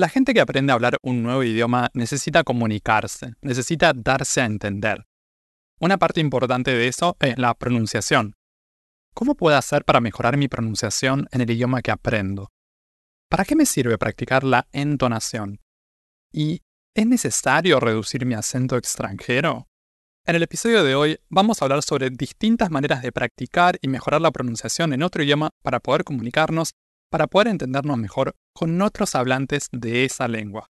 La gente que aprende a hablar un nuevo idioma necesita comunicarse, necesita darse a entender. Una parte importante de eso es la pronunciación. ¿Cómo puedo hacer para mejorar mi pronunciación en el idioma que aprendo? ¿Para qué me sirve practicar la entonación? ¿Y es necesario reducir mi acento extranjero? En el episodio de hoy vamos a hablar sobre distintas maneras de practicar y mejorar la pronunciación en otro idioma para poder comunicarnos para poder entendernos mejor con otros hablantes de esa lengua.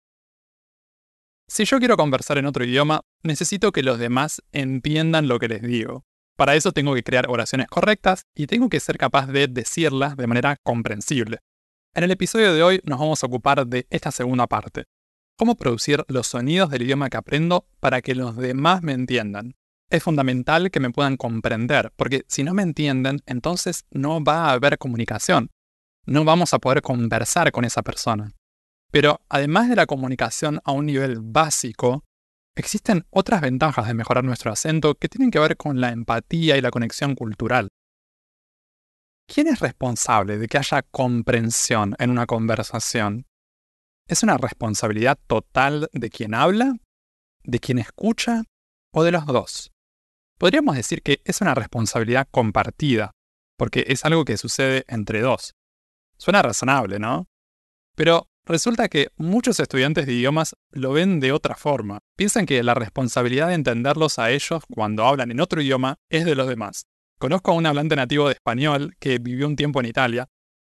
Si yo quiero conversar en otro idioma, necesito que los demás entiendan lo que les digo. Para eso tengo que crear oraciones correctas y tengo que ser capaz de decirlas de manera comprensible. En el episodio de hoy nos vamos a ocupar de esta segunda parte. Cómo producir los sonidos del idioma que aprendo para que los demás me entiendan. Es fundamental que me puedan comprender, porque si no me entienden, entonces no va a haber comunicación no vamos a poder conversar con esa persona. Pero además de la comunicación a un nivel básico, existen otras ventajas de mejorar nuestro acento que tienen que ver con la empatía y la conexión cultural. ¿Quién es responsable de que haya comprensión en una conversación? ¿Es una responsabilidad total de quien habla, de quien escucha o de los dos? Podríamos decir que es una responsabilidad compartida, porque es algo que sucede entre dos. Suena razonable, ¿no? Pero resulta que muchos estudiantes de idiomas lo ven de otra forma. Piensan que la responsabilidad de entenderlos a ellos cuando hablan en otro idioma es de los demás. Conozco a un hablante nativo de español que vivió un tiempo en Italia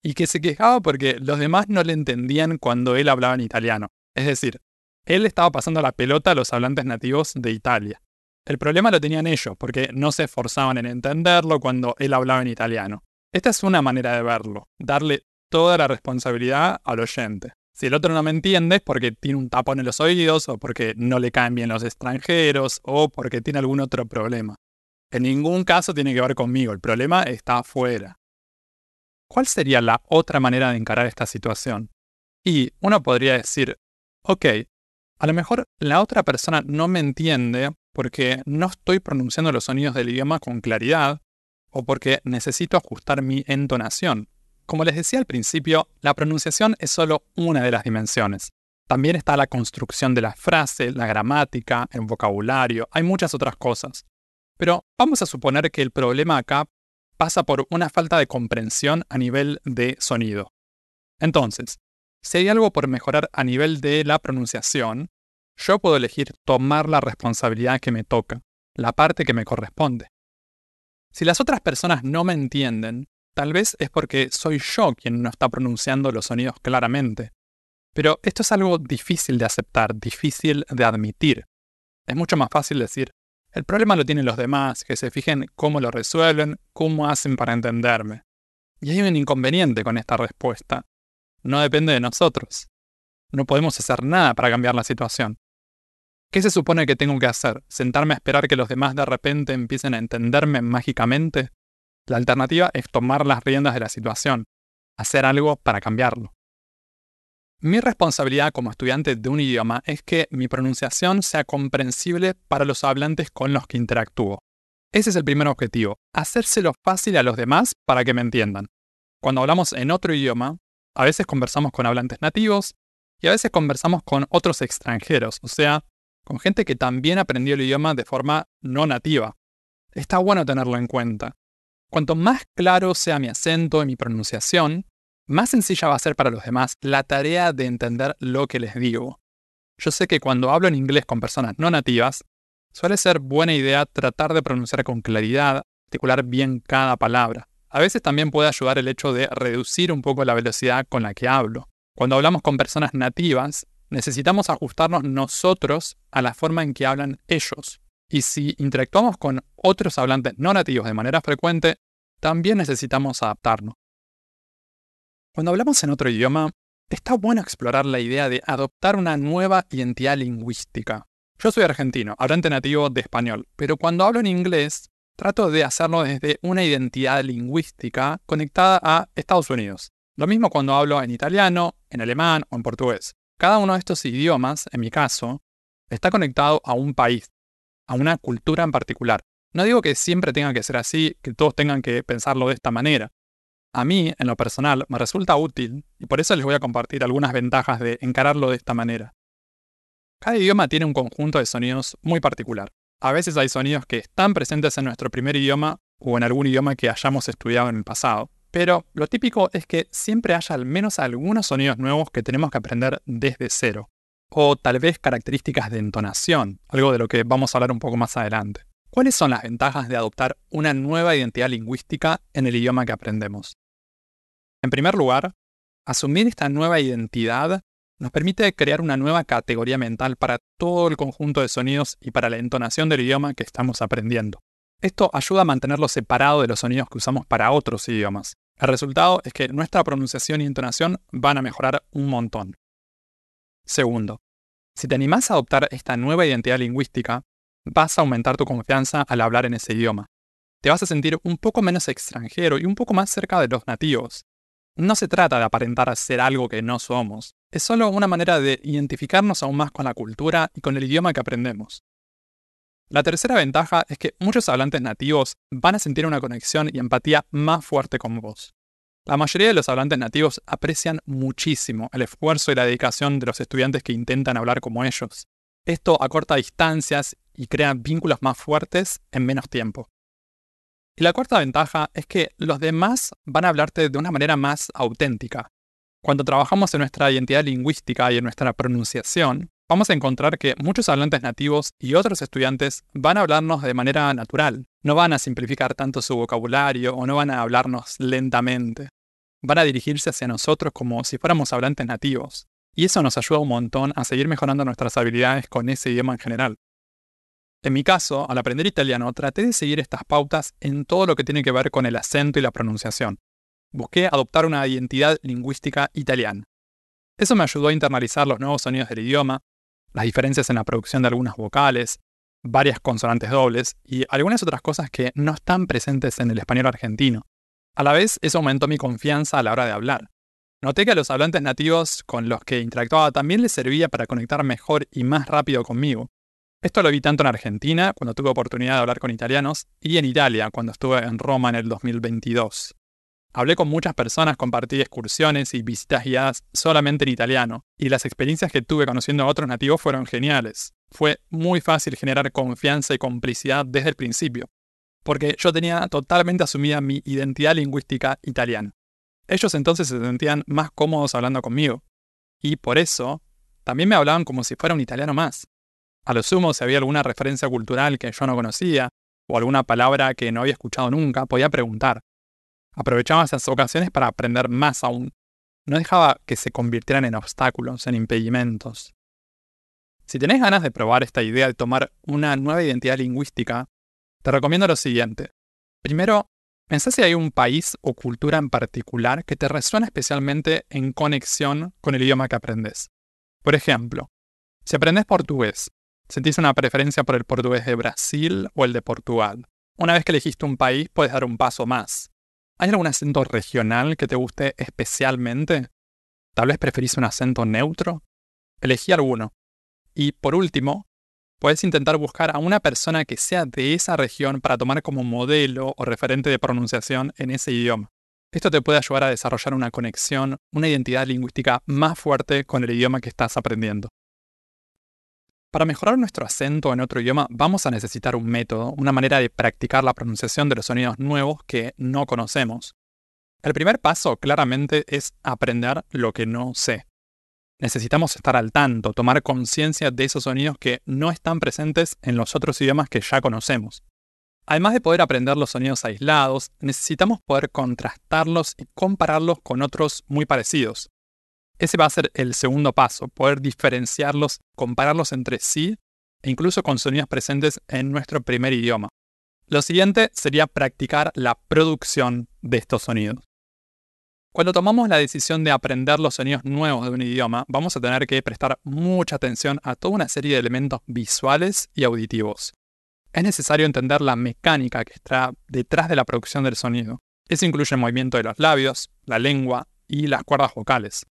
y que se quejaba porque los demás no le entendían cuando él hablaba en italiano. Es decir, él estaba pasando la pelota a los hablantes nativos de Italia. El problema lo tenían ellos, porque no se esforzaban en entenderlo cuando él hablaba en italiano. Esta es una manera de verlo, darle toda la responsabilidad al oyente. Si el otro no me entiende es porque tiene un tapón en los oídos, o porque no le caen bien los extranjeros, o porque tiene algún otro problema. En ningún caso tiene que ver conmigo, el problema está afuera. ¿Cuál sería la otra manera de encarar esta situación? Y uno podría decir, ok, a lo mejor la otra persona no me entiende porque no estoy pronunciando los sonidos del idioma con claridad, o porque necesito ajustar mi entonación. Como les decía al principio, la pronunciación es solo una de las dimensiones. También está la construcción de la frase, la gramática, el vocabulario, hay muchas otras cosas. Pero vamos a suponer que el problema acá pasa por una falta de comprensión a nivel de sonido. Entonces, si hay algo por mejorar a nivel de la pronunciación, yo puedo elegir tomar la responsabilidad que me toca, la parte que me corresponde. Si las otras personas no me entienden, tal vez es porque soy yo quien no está pronunciando los sonidos claramente. Pero esto es algo difícil de aceptar, difícil de admitir. Es mucho más fácil decir, el problema lo tienen los demás, que se fijen cómo lo resuelven, cómo hacen para entenderme. Y hay un inconveniente con esta respuesta. No depende de nosotros. No podemos hacer nada para cambiar la situación. ¿Qué se supone que tengo que hacer? ¿Sentarme a esperar que los demás de repente empiecen a entenderme mágicamente? La alternativa es tomar las riendas de la situación, hacer algo para cambiarlo. Mi responsabilidad como estudiante de un idioma es que mi pronunciación sea comprensible para los hablantes con los que interactúo. Ese es el primer objetivo, hacérselo fácil a los demás para que me entiendan. Cuando hablamos en otro idioma, a veces conversamos con hablantes nativos y a veces conversamos con otros extranjeros, o sea, con gente que también aprendió el idioma de forma no nativa. Está bueno tenerlo en cuenta. Cuanto más claro sea mi acento y mi pronunciación, más sencilla va a ser para los demás la tarea de entender lo que les digo. Yo sé que cuando hablo en inglés con personas no nativas, suele ser buena idea tratar de pronunciar con claridad, articular bien cada palabra. A veces también puede ayudar el hecho de reducir un poco la velocidad con la que hablo. Cuando hablamos con personas nativas, necesitamos ajustarnos nosotros a la forma en que hablan ellos. Y si interactuamos con otros hablantes no nativos de manera frecuente, también necesitamos adaptarnos. Cuando hablamos en otro idioma, está bueno explorar la idea de adoptar una nueva identidad lingüística. Yo soy argentino, hablante nativo de español, pero cuando hablo en inglés, trato de hacerlo desde una identidad lingüística conectada a Estados Unidos. Lo mismo cuando hablo en italiano, en alemán o en portugués. Cada uno de estos idiomas, en mi caso, está conectado a un país, a una cultura en particular. No digo que siempre tenga que ser así, que todos tengan que pensarlo de esta manera. A mí, en lo personal, me resulta útil y por eso les voy a compartir algunas ventajas de encararlo de esta manera. Cada idioma tiene un conjunto de sonidos muy particular. A veces hay sonidos que están presentes en nuestro primer idioma o en algún idioma que hayamos estudiado en el pasado. Pero lo típico es que siempre haya al menos algunos sonidos nuevos que tenemos que aprender desde cero. O tal vez características de entonación, algo de lo que vamos a hablar un poco más adelante. ¿Cuáles son las ventajas de adoptar una nueva identidad lingüística en el idioma que aprendemos? En primer lugar, asumir esta nueva identidad nos permite crear una nueva categoría mental para todo el conjunto de sonidos y para la entonación del idioma que estamos aprendiendo. Esto ayuda a mantenerlo separado de los sonidos que usamos para otros idiomas. El resultado es que nuestra pronunciación y entonación van a mejorar un montón. Segundo, si te animás a adoptar esta nueva identidad lingüística, vas a aumentar tu confianza al hablar en ese idioma. Te vas a sentir un poco menos extranjero y un poco más cerca de los nativos. No se trata de aparentar ser algo que no somos, es solo una manera de identificarnos aún más con la cultura y con el idioma que aprendemos. La tercera ventaja es que muchos hablantes nativos van a sentir una conexión y empatía más fuerte con vos. La mayoría de los hablantes nativos aprecian muchísimo el esfuerzo y la dedicación de los estudiantes que intentan hablar como ellos. Esto acorta distancias y crea vínculos más fuertes en menos tiempo. Y la cuarta ventaja es que los demás van a hablarte de una manera más auténtica. Cuando trabajamos en nuestra identidad lingüística y en nuestra pronunciación, vamos a encontrar que muchos hablantes nativos y otros estudiantes van a hablarnos de manera natural. No van a simplificar tanto su vocabulario o no van a hablarnos lentamente. Van a dirigirse hacia nosotros como si fuéramos hablantes nativos. Y eso nos ayuda un montón a seguir mejorando nuestras habilidades con ese idioma en general. En mi caso, al aprender italiano, traté de seguir estas pautas en todo lo que tiene que ver con el acento y la pronunciación. Busqué adoptar una identidad lingüística italiana. Eso me ayudó a internalizar los nuevos sonidos del idioma, las diferencias en la producción de algunas vocales, varias consonantes dobles y algunas otras cosas que no están presentes en el español argentino. A la vez, eso aumentó mi confianza a la hora de hablar. Noté que a los hablantes nativos con los que interactuaba también les servía para conectar mejor y más rápido conmigo. Esto lo vi tanto en Argentina, cuando tuve oportunidad de hablar con italianos, y en Italia, cuando estuve en Roma en el 2022. Hablé con muchas personas, compartí excursiones y visitas guiadas solamente en italiano, y las experiencias que tuve conociendo a otros nativos fueron geniales. Fue muy fácil generar confianza y complicidad desde el principio, porque yo tenía totalmente asumida mi identidad lingüística italiana. Ellos entonces se sentían más cómodos hablando conmigo, y por eso también me hablaban como si fuera un italiano más. A lo sumo, si había alguna referencia cultural que yo no conocía, o alguna palabra que no había escuchado nunca, podía preguntar. Aprovechaba esas ocasiones para aprender más aún. No dejaba que se convirtieran en obstáculos, en impedimentos. Si tenés ganas de probar esta idea de tomar una nueva identidad lingüística, te recomiendo lo siguiente. Primero, pensá si hay un país o cultura en particular que te resuena especialmente en conexión con el idioma que aprendes. Por ejemplo, si aprendes portugués, ¿sentís una preferencia por el portugués de Brasil o el de Portugal? Una vez que elegiste un país, puedes dar un paso más. ¿Hay algún acento regional que te guste especialmente? ¿Tal vez preferís un acento neutro? Elegí alguno. Y por último, puedes intentar buscar a una persona que sea de esa región para tomar como modelo o referente de pronunciación en ese idioma. Esto te puede ayudar a desarrollar una conexión, una identidad lingüística más fuerte con el idioma que estás aprendiendo. Para mejorar nuestro acento en otro idioma vamos a necesitar un método, una manera de practicar la pronunciación de los sonidos nuevos que no conocemos. El primer paso claramente es aprender lo que no sé. Necesitamos estar al tanto, tomar conciencia de esos sonidos que no están presentes en los otros idiomas que ya conocemos. Además de poder aprender los sonidos aislados, necesitamos poder contrastarlos y compararlos con otros muy parecidos. Ese va a ser el segundo paso, poder diferenciarlos, compararlos entre sí e incluso con sonidos presentes en nuestro primer idioma. Lo siguiente sería practicar la producción de estos sonidos. Cuando tomamos la decisión de aprender los sonidos nuevos de un idioma, vamos a tener que prestar mucha atención a toda una serie de elementos visuales y auditivos. Es necesario entender la mecánica que está detrás de la producción del sonido. Eso incluye el movimiento de los labios, la lengua y las cuerdas vocales.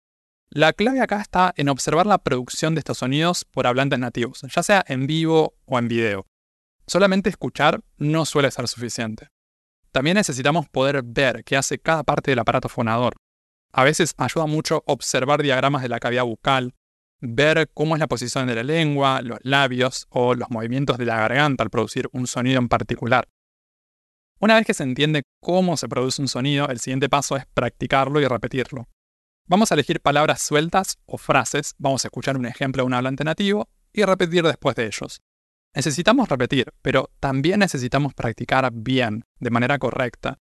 La clave acá está en observar la producción de estos sonidos por hablantes nativos, ya sea en vivo o en video. Solamente escuchar no suele ser suficiente. También necesitamos poder ver qué hace cada parte del aparato fonador. A veces ayuda mucho observar diagramas de la cavidad bucal, ver cómo es la posición de la lengua, los labios o los movimientos de la garganta al producir un sonido en particular. Una vez que se entiende cómo se produce un sonido, el siguiente paso es practicarlo y repetirlo. Vamos a elegir palabras sueltas o frases, vamos a escuchar un ejemplo de un hablante nativo y repetir después de ellos. Necesitamos repetir, pero también necesitamos practicar bien, de manera correcta.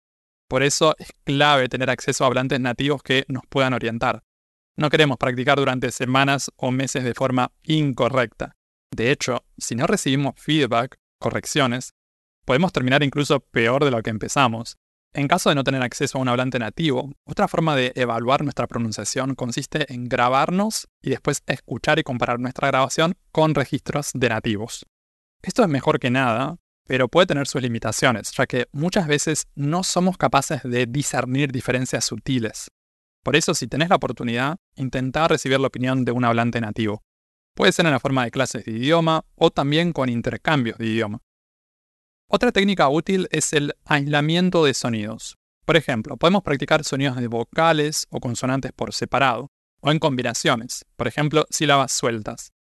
Por eso es clave tener acceso a hablantes nativos que nos puedan orientar. No queremos practicar durante semanas o meses de forma incorrecta. De hecho, si no recibimos feedback, correcciones, podemos terminar incluso peor de lo que empezamos. En caso de no tener acceso a un hablante nativo, otra forma de evaluar nuestra pronunciación consiste en grabarnos y después escuchar y comparar nuestra grabación con registros de nativos. Esto es mejor que nada, pero puede tener sus limitaciones, ya que muchas veces no somos capaces de discernir diferencias sutiles. Por eso, si tenés la oportunidad, intentá recibir la opinión de un hablante nativo. Puede ser en la forma de clases de idioma o también con intercambios de idioma. Otra técnica útil es el aislamiento de sonidos. Por ejemplo, podemos practicar sonidos de vocales o consonantes por separado, o en combinaciones, por ejemplo, sílabas sueltas.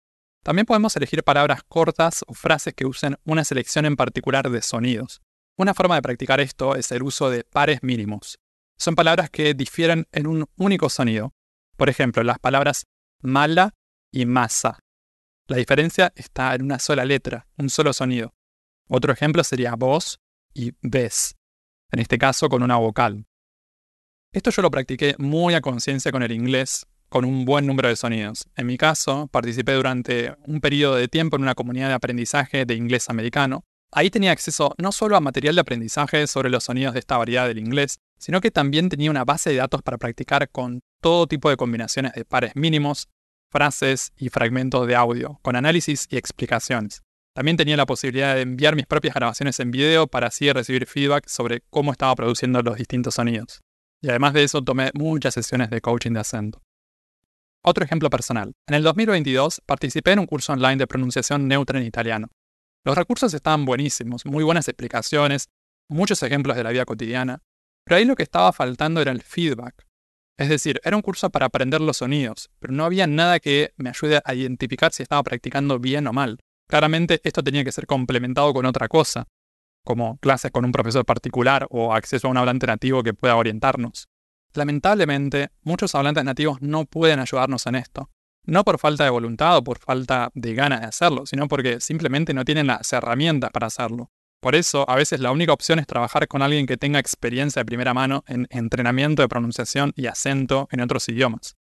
También podemos elegir palabras cortas o frases que usen una selección en particular de sonidos. Una forma de practicar esto es el uso de pares mínimos. Son palabras que difieren en un único sonido. Por ejemplo, las palabras mala y masa. La diferencia está en una sola letra, un solo sonido. Otro ejemplo sería voz y ves, en este caso con una vocal. Esto yo lo practiqué muy a conciencia con el inglés, con un buen número de sonidos. En mi caso, participé durante un periodo de tiempo en una comunidad de aprendizaje de inglés americano. Ahí tenía acceso no solo a material de aprendizaje sobre los sonidos de esta variedad del inglés, sino que también tenía una base de datos para practicar con todo tipo de combinaciones de pares mínimos, frases y fragmentos de audio, con análisis y explicaciones. También tenía la posibilidad de enviar mis propias grabaciones en video para así recibir feedback sobre cómo estaba produciendo los distintos sonidos. Y además de eso tomé muchas sesiones de coaching de acento. Otro ejemplo personal. En el 2022 participé en un curso online de pronunciación neutra en italiano. Los recursos estaban buenísimos, muy buenas explicaciones, muchos ejemplos de la vida cotidiana, pero ahí lo que estaba faltando era el feedback. Es decir, era un curso para aprender los sonidos, pero no había nada que me ayude a identificar si estaba practicando bien o mal. Claramente esto tenía que ser complementado con otra cosa, como clases con un profesor particular o acceso a un hablante nativo que pueda orientarnos. Lamentablemente, muchos hablantes nativos no pueden ayudarnos en esto. No por falta de voluntad o por falta de ganas de hacerlo, sino porque simplemente no tienen las herramientas para hacerlo. Por eso, a veces la única opción es trabajar con alguien que tenga experiencia de primera mano en entrenamiento de pronunciación y acento en otros idiomas.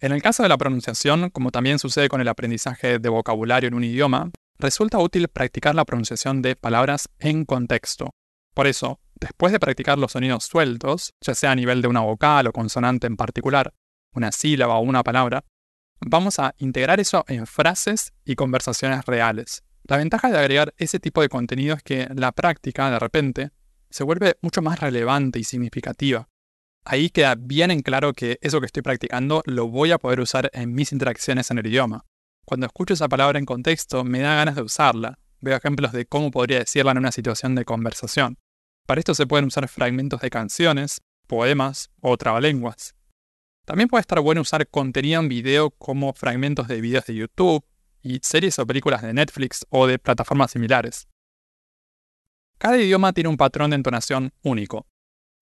En el caso de la pronunciación, como también sucede con el aprendizaje de vocabulario en un idioma, resulta útil practicar la pronunciación de palabras en contexto. Por eso, Después de practicar los sonidos sueltos, ya sea a nivel de una vocal o consonante en particular, una sílaba o una palabra, vamos a integrar eso en frases y conversaciones reales. La ventaja de agregar ese tipo de contenido es que la práctica, de repente, se vuelve mucho más relevante y significativa. Ahí queda bien en claro que eso que estoy practicando lo voy a poder usar en mis interacciones en el idioma. Cuando escucho esa palabra en contexto, me da ganas de usarla. Veo ejemplos de cómo podría decirla en una situación de conversación. Para esto se pueden usar fragmentos de canciones, poemas o trabalenguas. También puede estar bueno usar contenido en video como fragmentos de videos de YouTube y series o películas de Netflix o de plataformas similares. Cada idioma tiene un patrón de entonación único.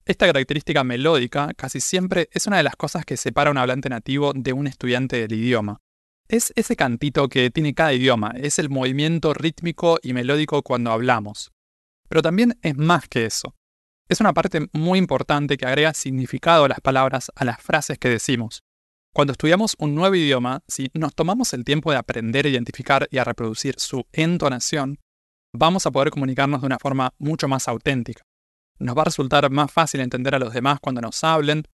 Esta característica melódica casi siempre es una de las cosas que separa a un hablante nativo de un estudiante del idioma. Es ese cantito que tiene cada idioma, es el movimiento rítmico y melódico cuando hablamos. Pero también es más que eso. Es una parte muy importante que agrega significado a las palabras, a las frases que decimos. Cuando estudiamos un nuevo idioma, si nos tomamos el tiempo de aprender a identificar y a reproducir su entonación, vamos a poder comunicarnos de una forma mucho más auténtica. Nos va a resultar más fácil entender a los demás cuando nos hablen,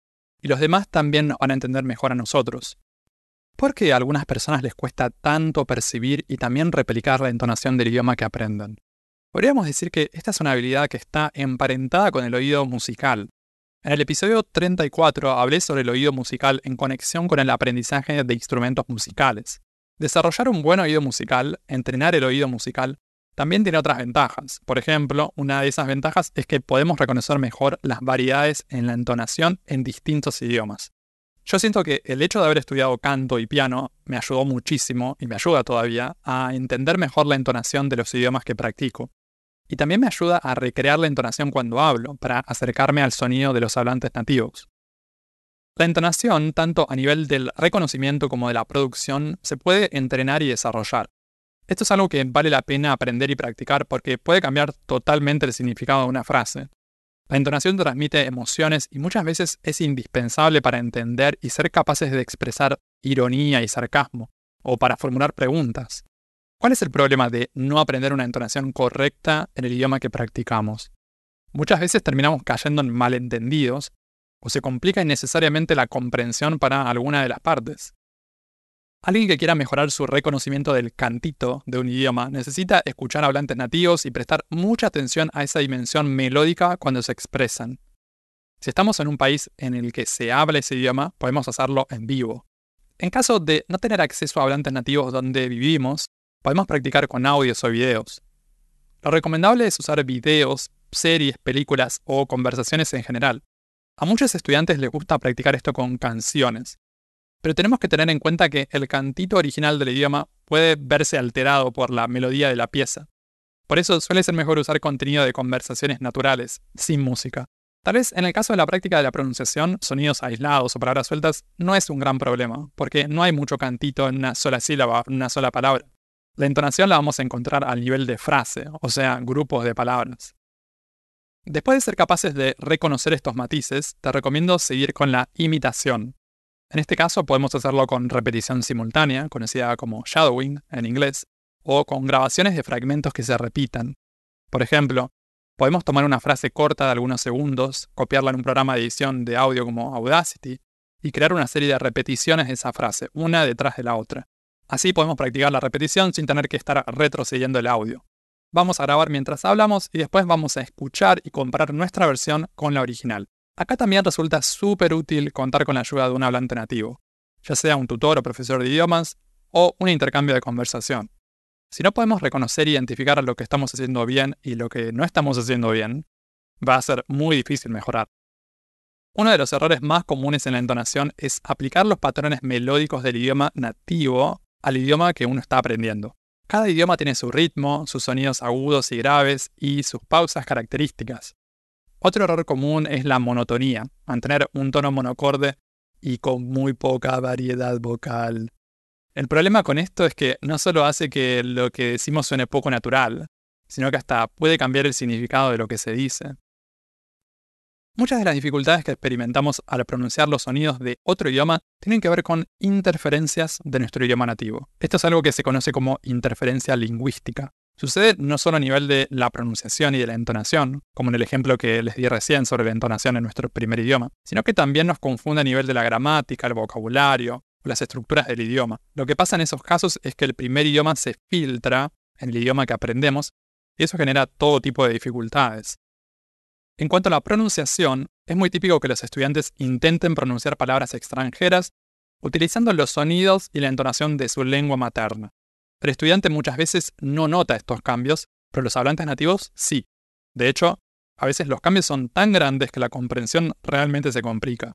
y los demás también van a entender mejor a nosotros. ¿Por qué a algunas personas les cuesta tanto percibir y también replicar la entonación del idioma que aprenden? Podríamos decir que esta es una habilidad que está emparentada con el oído musical. En el episodio 34 hablé sobre el oído musical en conexión con el aprendizaje de instrumentos musicales. Desarrollar un buen oído musical, entrenar el oído musical, también tiene otras ventajas. Por ejemplo, una de esas ventajas es que podemos reconocer mejor las variedades en la entonación en distintos idiomas. Yo siento que el hecho de haber estudiado canto y piano me ayudó muchísimo, y me ayuda todavía, a entender mejor la entonación de los idiomas que practico. Y también me ayuda a recrear la entonación cuando hablo, para acercarme al sonido de los hablantes nativos. La entonación, tanto a nivel del reconocimiento como de la producción, se puede entrenar y desarrollar. Esto es algo que vale la pena aprender y practicar porque puede cambiar totalmente el significado de una frase. La entonación transmite emociones y muchas veces es indispensable para entender y ser capaces de expresar ironía y sarcasmo, o para formular preguntas. ¿Cuál es el problema de no aprender una entonación correcta en el idioma que practicamos? Muchas veces terminamos cayendo en malentendidos o se complica innecesariamente la comprensión para alguna de las partes. Alguien que quiera mejorar su reconocimiento del cantito de un idioma necesita escuchar hablantes nativos y prestar mucha atención a esa dimensión melódica cuando se expresan. Si estamos en un país en el que se habla ese idioma, podemos hacerlo en vivo. En caso de no tener acceso a hablantes nativos donde vivimos, podemos practicar con audios o videos. Lo recomendable es usar videos, series, películas o conversaciones en general. A muchos estudiantes les gusta practicar esto con canciones, pero tenemos que tener en cuenta que el cantito original del idioma puede verse alterado por la melodía de la pieza. Por eso suele ser mejor usar contenido de conversaciones naturales, sin música. Tal vez en el caso de la práctica de la pronunciación, sonidos aislados o palabras sueltas no es un gran problema, porque no hay mucho cantito en una sola sílaba, en una sola palabra. La entonación la vamos a encontrar al nivel de frase, o sea, grupos de palabras. Después de ser capaces de reconocer estos matices, te recomiendo seguir con la imitación, en este caso podemos hacerlo con repetición simultánea, conocida como shadowing en inglés, o con grabaciones de fragmentos que se repitan. Por ejemplo, podemos tomar una frase corta de algunos segundos, copiarla en un programa de edición de audio como Audacity, y crear una serie de repeticiones de esa frase, una detrás de la otra. Así podemos practicar la repetición sin tener que estar retrocediendo el audio. Vamos a grabar mientras hablamos y después vamos a escuchar y comparar nuestra versión con la original. Acá también resulta súper útil contar con la ayuda de un hablante nativo, ya sea un tutor o profesor de idiomas o un intercambio de conversación. Si no podemos reconocer e identificar lo que estamos haciendo bien y lo que no estamos haciendo bien, va a ser muy difícil mejorar. Uno de los errores más comunes en la entonación es aplicar los patrones melódicos del idioma nativo al idioma que uno está aprendiendo. Cada idioma tiene su ritmo, sus sonidos agudos y graves y sus pausas características. Otro error común es la monotonía, mantener un tono monocorde y con muy poca variedad vocal. El problema con esto es que no solo hace que lo que decimos suene poco natural, sino que hasta puede cambiar el significado de lo que se dice. Muchas de las dificultades que experimentamos al pronunciar los sonidos de otro idioma tienen que ver con interferencias de nuestro idioma nativo. Esto es algo que se conoce como interferencia lingüística. Sucede no solo a nivel de la pronunciación y de la entonación, como en el ejemplo que les di recién sobre la entonación en nuestro primer idioma, sino que también nos confunde a nivel de la gramática, el vocabulario o las estructuras del idioma. Lo que pasa en esos casos es que el primer idioma se filtra en el idioma que aprendemos y eso genera todo tipo de dificultades. En cuanto a la pronunciación, es muy típico que los estudiantes intenten pronunciar palabras extranjeras utilizando los sonidos y la entonación de su lengua materna. El estudiante muchas veces no nota estos cambios, pero los hablantes nativos sí. De hecho, a veces los cambios son tan grandes que la comprensión realmente se complica.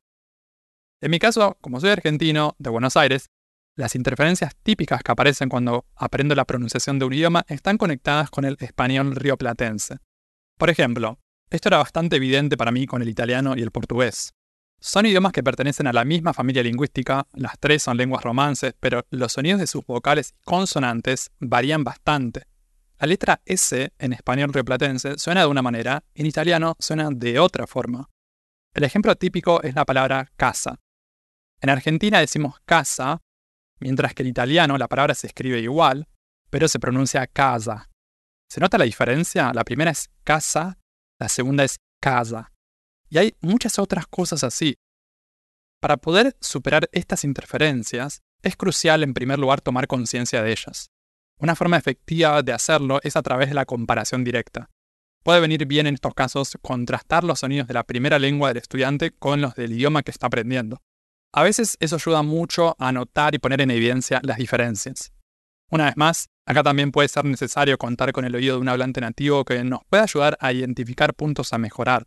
En mi caso, como soy argentino, de Buenos Aires, las interferencias típicas que aparecen cuando aprendo la pronunciación de un idioma están conectadas con el español rioplatense. Por ejemplo, esto era bastante evidente para mí con el italiano y el portugués. Son idiomas que pertenecen a la misma familia lingüística, las tres son lenguas romances, pero los sonidos de sus vocales y consonantes varían bastante. La letra S en español rioplatense suena de una manera, en italiano suena de otra forma. El ejemplo típico es la palabra casa. En Argentina decimos casa, mientras que en italiano la palabra se escribe igual, pero se pronuncia casa. ¿Se nota la diferencia? La primera es casa, la segunda es casa. Y hay muchas otras cosas así. Para poder superar estas interferencias, es crucial en primer lugar tomar conciencia de ellas. Una forma efectiva de hacerlo es a través de la comparación directa. Puede venir bien en estos casos contrastar los sonidos de la primera lengua del estudiante con los del idioma que está aprendiendo. A veces eso ayuda mucho a notar y poner en evidencia las diferencias. Una vez más, acá también puede ser necesario contar con el oído de un hablante nativo que nos pueda ayudar a identificar puntos a mejorar,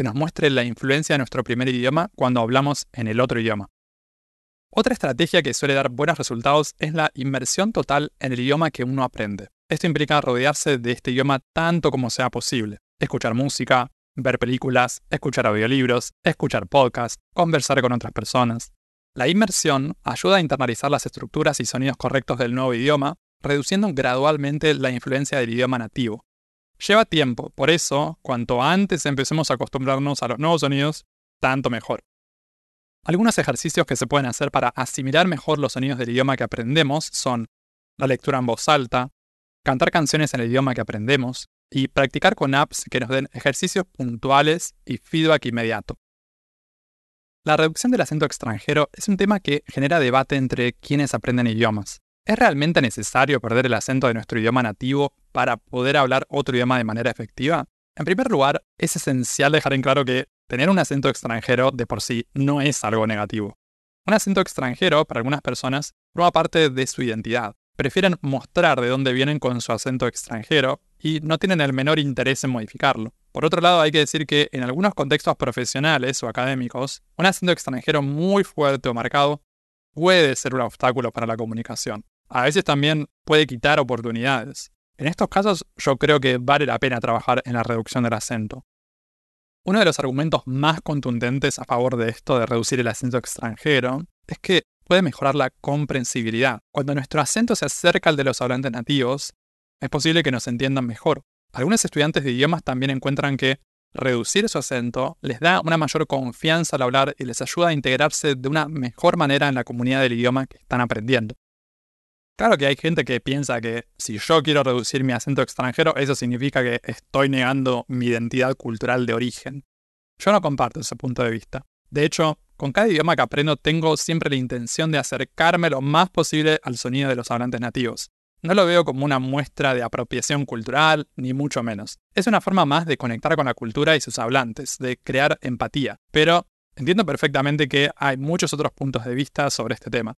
que nos muestre la influencia de nuestro primer idioma cuando hablamos en el otro idioma. Otra estrategia que suele dar buenos resultados es la inmersión total en el idioma que uno aprende. Esto implica rodearse de este idioma tanto como sea posible. Escuchar música, ver películas, escuchar audiolibros, escuchar podcasts, conversar con otras personas. La inmersión ayuda a internalizar las estructuras y sonidos correctos del nuevo idioma, reduciendo gradualmente la influencia del idioma nativo. Lleva tiempo, por eso, cuanto antes empecemos a acostumbrarnos a los nuevos sonidos, tanto mejor. Algunos ejercicios que se pueden hacer para asimilar mejor los sonidos del idioma que aprendemos son la lectura en voz alta, cantar canciones en el idioma que aprendemos y practicar con apps que nos den ejercicios puntuales y feedback inmediato. La reducción del acento extranjero es un tema que genera debate entre quienes aprenden idiomas. ¿Es realmente necesario perder el acento de nuestro idioma nativo para poder hablar otro idioma de manera efectiva? En primer lugar, es esencial dejar en claro que tener un acento extranjero de por sí no es algo negativo. Un acento extranjero, para algunas personas, forma parte de su identidad. Prefieren mostrar de dónde vienen con su acento extranjero y no tienen el menor interés en modificarlo. Por otro lado, hay que decir que en algunos contextos profesionales o académicos, un acento extranjero muy fuerte o marcado puede ser un obstáculo para la comunicación. A veces también puede quitar oportunidades. En estos casos yo creo que vale la pena trabajar en la reducción del acento. Uno de los argumentos más contundentes a favor de esto de reducir el acento extranjero es que puede mejorar la comprensibilidad. Cuando nuestro acento se acerca al de los hablantes nativos, es posible que nos entiendan mejor. Algunos estudiantes de idiomas también encuentran que reducir su acento les da una mayor confianza al hablar y les ayuda a integrarse de una mejor manera en la comunidad del idioma que están aprendiendo. Claro que hay gente que piensa que si yo quiero reducir mi acento extranjero, eso significa que estoy negando mi identidad cultural de origen. Yo no comparto ese punto de vista. De hecho, con cada idioma que aprendo tengo siempre la intención de acercarme lo más posible al sonido de los hablantes nativos. No lo veo como una muestra de apropiación cultural, ni mucho menos. Es una forma más de conectar con la cultura y sus hablantes, de crear empatía. Pero entiendo perfectamente que hay muchos otros puntos de vista sobre este tema.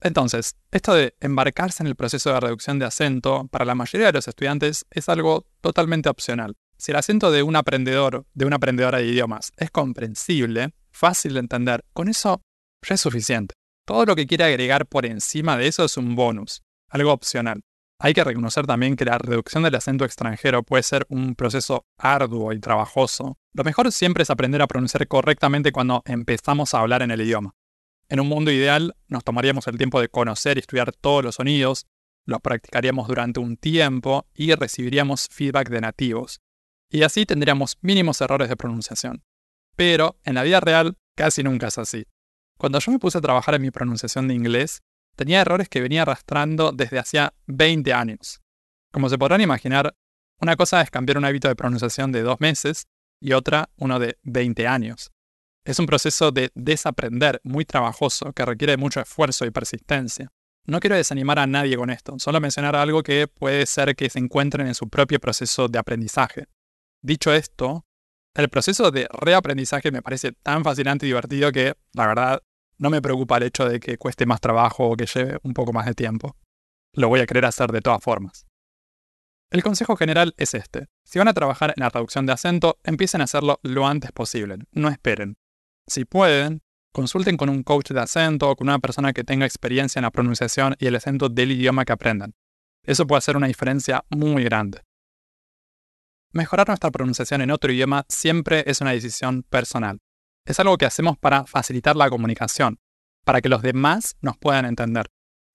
Entonces, esto de embarcarse en el proceso de reducción de acento para la mayoría de los estudiantes es algo totalmente opcional. Si el acento de un aprendedor, de una aprendedora de idiomas, es comprensible, fácil de entender, con eso ya es suficiente. Todo lo que quiera agregar por encima de eso es un bonus, algo opcional. Hay que reconocer también que la reducción del acento extranjero puede ser un proceso arduo y trabajoso. Lo mejor siempre es aprender a pronunciar correctamente cuando empezamos a hablar en el idioma. En un mundo ideal, nos tomaríamos el tiempo de conocer y estudiar todos los sonidos, los practicaríamos durante un tiempo y recibiríamos feedback de nativos. Y así tendríamos mínimos errores de pronunciación. Pero en la vida real casi nunca es así. Cuando yo me puse a trabajar en mi pronunciación de inglés, tenía errores que venía arrastrando desde hacía 20 años. Como se podrán imaginar, una cosa es cambiar un hábito de pronunciación de dos meses y otra uno de 20 años. Es un proceso de desaprender muy trabajoso que requiere mucho esfuerzo y persistencia. No quiero desanimar a nadie con esto, solo mencionar algo que puede ser que se encuentren en su propio proceso de aprendizaje. Dicho esto, el proceso de reaprendizaje me parece tan fascinante y divertido que, la verdad, no me preocupa el hecho de que cueste más trabajo o que lleve un poco más de tiempo. Lo voy a querer hacer de todas formas. El consejo general es este. Si van a trabajar en la reducción de acento, empiecen a hacerlo lo antes posible. No esperen. Si pueden, consulten con un coach de acento o con una persona que tenga experiencia en la pronunciación y el acento del idioma que aprendan. Eso puede hacer una diferencia muy grande. Mejorar nuestra pronunciación en otro idioma siempre es una decisión personal. Es algo que hacemos para facilitar la comunicación, para que los demás nos puedan entender.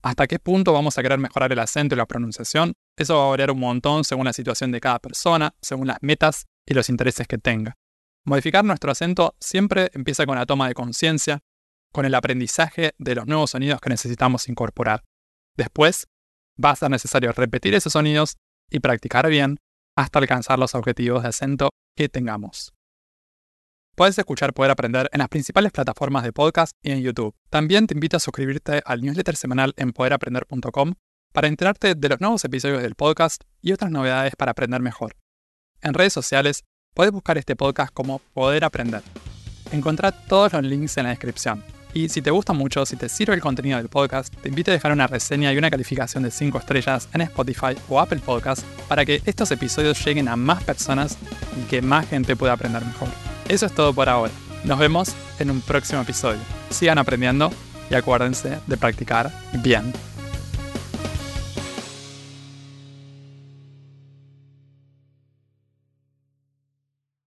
¿Hasta qué punto vamos a querer mejorar el acento y la pronunciación? Eso va a variar un montón según la situación de cada persona, según las metas y los intereses que tenga. Modificar nuestro acento siempre empieza con la toma de conciencia, con el aprendizaje de los nuevos sonidos que necesitamos incorporar. Después, va a ser necesario repetir esos sonidos y practicar bien hasta alcanzar los objetivos de acento que tengamos. Puedes escuchar Poder Aprender en las principales plataformas de podcast y en YouTube. También te invito a suscribirte al newsletter semanal en poderaprender.com para enterarte de los nuevos episodios del podcast y otras novedades para aprender mejor. En redes sociales, puedes buscar este podcast como Poder Aprender. Encontrá todos los links en la descripción. Y si te gusta mucho, si te sirve el contenido del podcast, te invito a dejar una reseña y una calificación de 5 estrellas en Spotify o Apple Podcast para que estos episodios lleguen a más personas y que más gente pueda aprender mejor. Eso es todo por ahora. Nos vemos en un próximo episodio. Sigan aprendiendo y acuérdense de practicar bien.